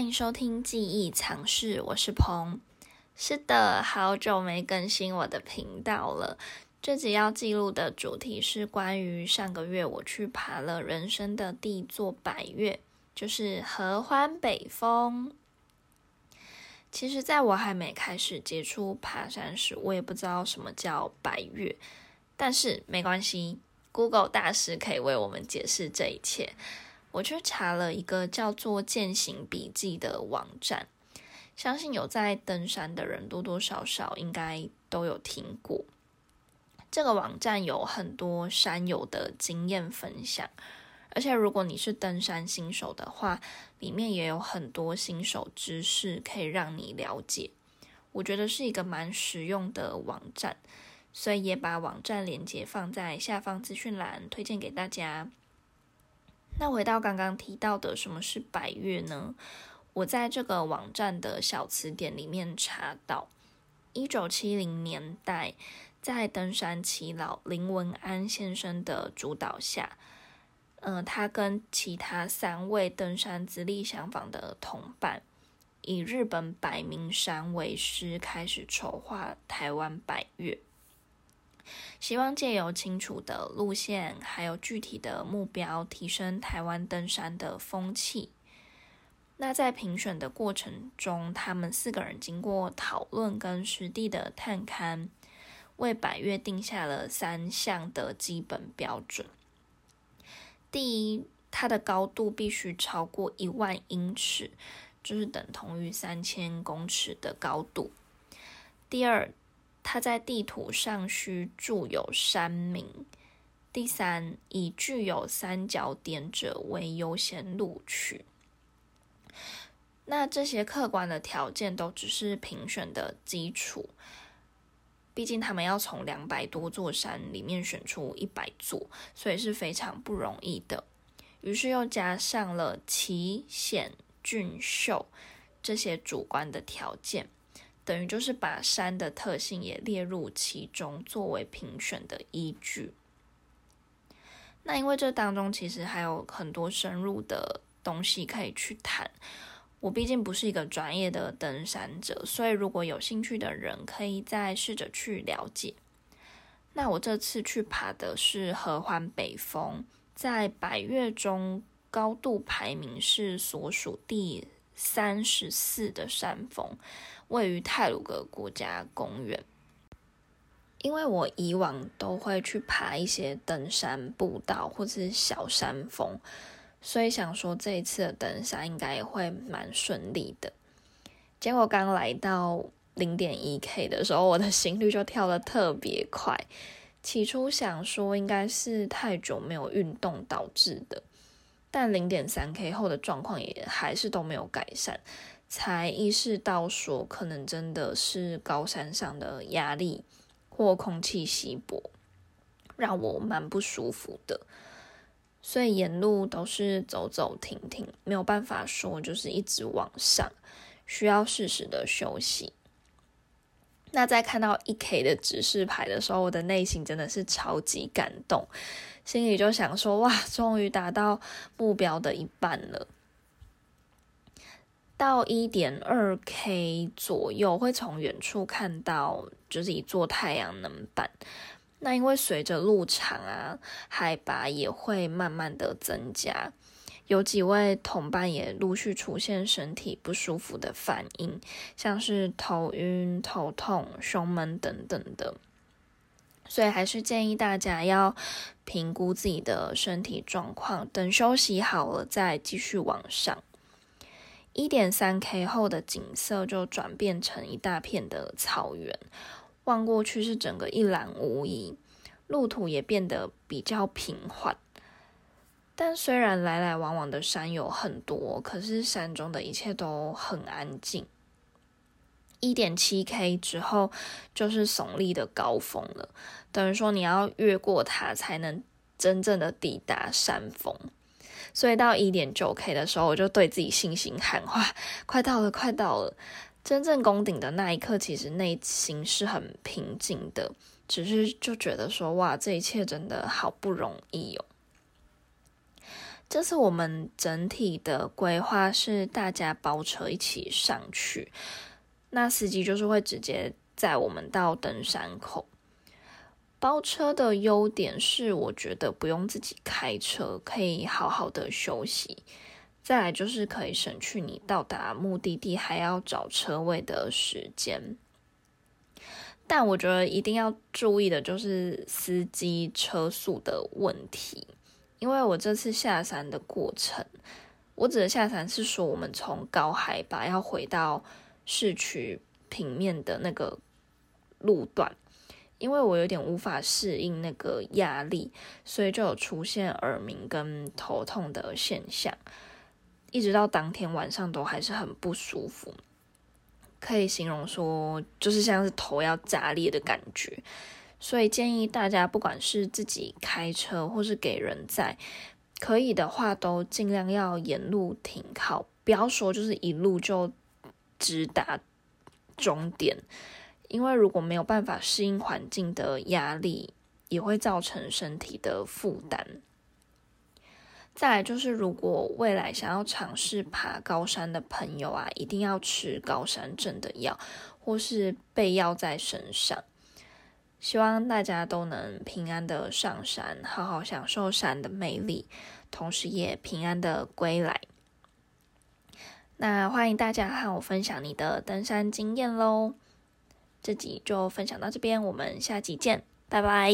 欢迎收听记忆藏室，我是鹏。是的，好久没更新我的频道了。这集要记录的主题是关于上个月我去爬了人生的第一座百岳，就是合欢北峰。其实，在我还没开始接触爬山时，我也不知道什么叫百岳。但是没关系，Google 大师可以为我们解释这一切。我去查了一个叫做“践行笔记”的网站，相信有在登山的人多多少少应该都有听过。这个网站有很多山友的经验分享，而且如果你是登山新手的话，里面也有很多新手知识可以让你了解。我觉得是一个蛮实用的网站，所以也把网站链接放在下方资讯栏，推荐给大家。那回到刚刚提到的什么是百越呢？我在这个网站的小词典里面查到，一九七零年代，在登山耆老林文安先生的主导下，嗯，他跟其他三位登山资历相仿的同伴，以日本百名山为师，开始筹划台湾百越。希望借由清楚的路线，还有具体的目标，提升台湾登山的风气。那在评选的过程中，他们四个人经过讨论跟实地的探勘，为百越定下了三项的基本标准。第一，它的高度必须超过一万英尺，就是等同于三千公尺的高度。第二，它在地图上需注有山名。第三，以具有三角点者为优先录取。那这些客观的条件都只是评选的基础，毕竟他们要从两百多座山里面选出一百座，所以是非常不容易的。于是又加上了奇险峻秀这些主观的条件。等于就是把山的特性也列入其中，作为评选的依据。那因为这当中其实还有很多深入的东西可以去谈。我毕竟不是一个专业的登山者，所以如果有兴趣的人，可以再试着去了解。那我这次去爬的是合欢北峰，在百岳中高度排名是所属第三十四的山峰。位于泰鲁格国家公园。因为我以往都会去爬一些登山步道或者是小山峰，所以想说这一次的登山应该也会蛮顺利的。结果刚来到零点一 K 的时候，我的心率就跳得特别快。起初想说应该是太久没有运动导致的，但零点三 K 后的状况也还是都没有改善。才意识到说，可能真的是高山上的压力或空气稀薄，让我蛮不舒服的。所以沿路都是走走停停，没有办法说就是一直往上，需要适时的休息。那在看到一 K 的指示牌的时候，我的内心真的是超级感动，心里就想说：哇，终于达到目标的一半了。到一点二 K 左右，会从远处看到就是一座太阳能板。那因为随着路长啊，海拔也会慢慢的增加。有几位同伴也陆续出现身体不舒服的反应，像是头晕、头痛、胸闷等等的。所以还是建议大家要评估自己的身体状况，等休息好了再继续往上。一点三 K 后的景色就转变成一大片的草原，望过去是整个一览无遗，路途也变得比较平缓。但虽然来来往往的山有很多，可是山中的一切都很安静。一点七 K 之后就是耸立的高峰了，等于说你要越过它才能真正的抵达山峰。所以到一点九 K 的时候，我就对自己信心喊话：“快到了，快到了！”真正攻顶的那一刻，其实内心是很平静的，只是就觉得说：“哇，这一切真的好不容易哦。”这次我们整体的规划是大家包车一起上去，那司机就是会直接载我们到登山口。包车的优点是，我觉得不用自己开车，可以好好的休息。再来就是可以省去你到达目的地还要找车位的时间。但我觉得一定要注意的就是司机车速的问题。因为我这次下山的过程，我指的下山是说我们从高海拔要回到市区平面的那个路段，因为我有点无法适应那个压力，所以就有出现耳鸣跟头痛的现象，一直到当天晚上都还是很不舒服，可以形容说就是像是头要炸裂的感觉。所以建议大家，不管是自己开车或是给人载，可以的话都尽量要沿路停靠，不要说就是一路就直达终点，因为如果没有办法适应环境的压力，也会造成身体的负担。再来就是，如果未来想要尝试爬高山的朋友啊，一定要吃高山症的药，或是备药在身上。希望大家都能平安的上山，好好享受山的魅力，同时也平安的归来。那欢迎大家和我分享你的登山经验喽！这集就分享到这边，我们下集见，拜拜。